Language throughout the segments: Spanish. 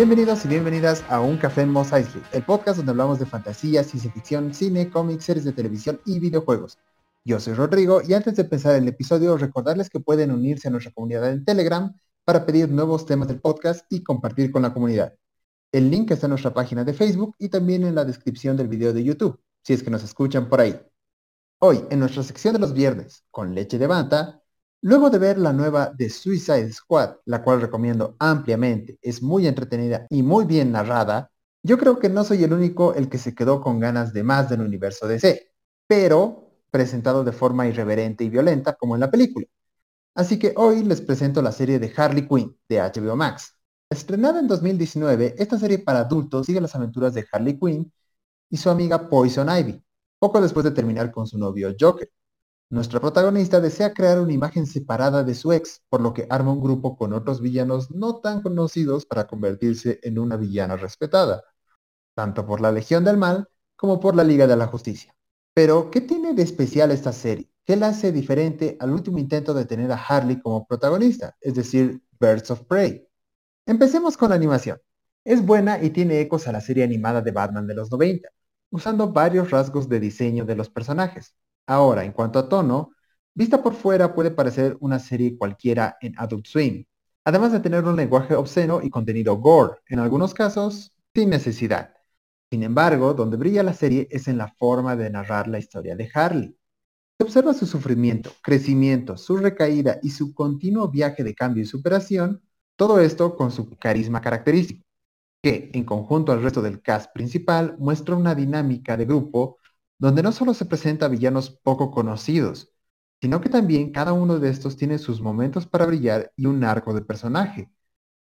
Bienvenidos y bienvenidas a Un Café en Mos Eisley, el podcast donde hablamos de fantasía, ciencia ficción, cine, cómics, series de televisión y videojuegos. Yo soy Rodrigo y antes de empezar el episodio recordarles que pueden unirse a nuestra comunidad en Telegram para pedir nuevos temas del podcast y compartir con la comunidad. El link está en nuestra página de Facebook y también en la descripción del video de YouTube, si es que nos escuchan por ahí. Hoy, en nuestra sección de los viernes, con leche de bata, luego de ver la nueva de Suicide Squad, la cual recomiendo ampliamente, es muy entretenida y muy bien narrada, yo creo que no soy el único el que se quedó con ganas de más del universo DC, pero presentado de forma irreverente y violenta como en la película. Así que hoy les presento la serie de Harley Quinn de HBO Max. Estrenada en 2019, esta serie para adultos sigue las aventuras de Harley Quinn y su amiga Poison Ivy, poco después de terminar con su novio Joker. Nuestra protagonista desea crear una imagen separada de su ex, por lo que arma un grupo con otros villanos no tan conocidos para convertirse en una villana respetada, tanto por la Legión del Mal como por la Liga de la Justicia. Pero, ¿qué tiene de especial esta serie? ¿Qué la hace diferente al último intento de tener a Harley como protagonista, es decir, Birds of Prey? Empecemos con la animación. Es buena y tiene ecos a la serie animada de Batman de los 90, usando varios rasgos de diseño de los personajes. Ahora, en cuanto a tono, vista por fuera puede parecer una serie cualquiera en Adult Swim, además de tener un lenguaje obsceno y contenido gore, en algunos casos, sin necesidad. Sin embargo, donde brilla la serie es en la forma de narrar la historia de Harley. Se observa su sufrimiento, crecimiento, su recaída y su continuo viaje de cambio y superación, todo esto con su carisma característico, que, en conjunto al resto del cast principal, muestra una dinámica de grupo donde no solo se presenta villanos poco conocidos, sino que también cada uno de estos tiene sus momentos para brillar y un arco de personaje,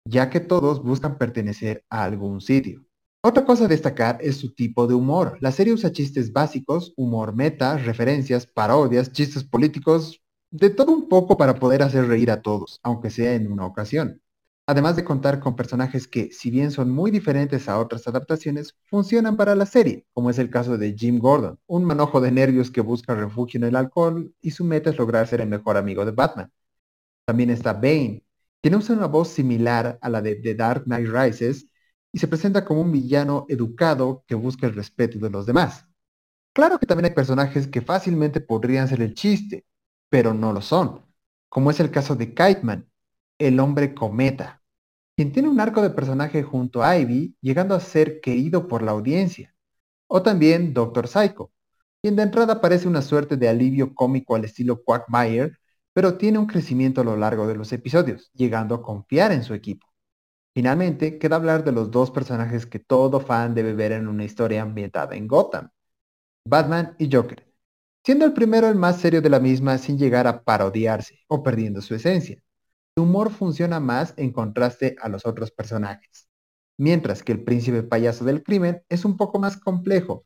ya que todos buscan pertenecer a algún sitio. Otra cosa a destacar es su tipo de humor. La serie usa chistes básicos, humor meta, referencias, parodias, chistes políticos, de todo un poco para poder hacer reír a todos, aunque sea en una ocasión. Además de contar con personajes que, si bien son muy diferentes a otras adaptaciones, funcionan para la serie, como es el caso de Jim Gordon, un manojo de nervios que busca refugio en el alcohol y su meta es lograr ser el mejor amigo de Batman. También está Bane, quien usa una voz similar a la de The Dark Knight Rises, y se presenta como un villano educado que busca el respeto de los demás. Claro que también hay personajes que fácilmente podrían ser el chiste, pero no lo son, como es el caso de Kiteman, el hombre cometa, quien tiene un arco de personaje junto a Ivy, llegando a ser querido por la audiencia. O también Doctor Psycho, quien de entrada parece una suerte de alivio cómico al estilo Quackmire, pero tiene un crecimiento a lo largo de los episodios, llegando a confiar en su equipo. Finalmente, queda hablar de los dos personajes que todo fan debe ver en una historia ambientada en Gotham, Batman y Joker, siendo el primero el más serio de la misma sin llegar a parodiarse o perdiendo su esencia. Humor funciona más en contraste a los otros personajes, mientras que el príncipe payaso del crimen es un poco más complejo.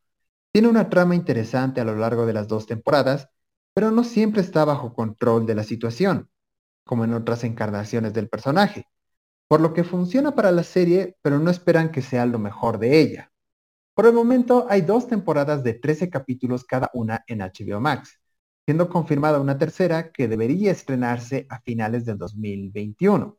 Tiene una trama interesante a lo largo de las dos temporadas, pero no siempre está bajo control de la situación, como en otras encarnaciones del personaje por lo que funciona para la serie, pero no esperan que sea lo mejor de ella. Por el momento hay dos temporadas de 13 capítulos cada una en HBO Max, siendo confirmada una tercera que debería estrenarse a finales del 2021.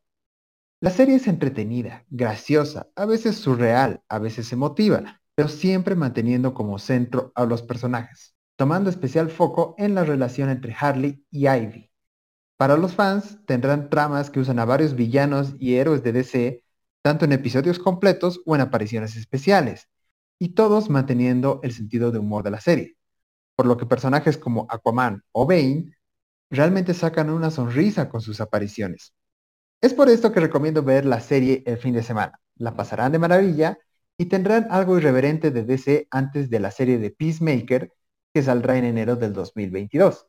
La serie es entretenida, graciosa, a veces surreal, a veces emotiva, pero siempre manteniendo como centro a los personajes, tomando especial foco en la relación entre Harley y Ivy, para los fans, tendrán tramas que usan a varios villanos y héroes de DC, tanto en episodios completos o en apariciones especiales, y todos manteniendo el sentido de humor de la serie, por lo que personajes como Aquaman o Bane realmente sacan una sonrisa con sus apariciones. Es por esto que recomiendo ver la serie el fin de semana. La pasarán de maravilla y tendrán algo irreverente de DC antes de la serie de Peacemaker que saldrá en enero del 2022.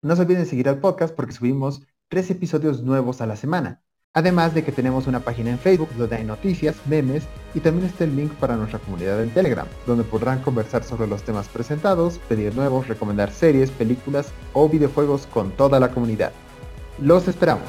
No se olviden seguir al podcast porque subimos tres episodios nuevos a la semana. Además de que tenemos una página en Facebook donde hay noticias, memes y también está el link para nuestra comunidad en Telegram, donde podrán conversar sobre los temas presentados, pedir nuevos, recomendar series, películas o videojuegos con toda la comunidad. Los esperamos.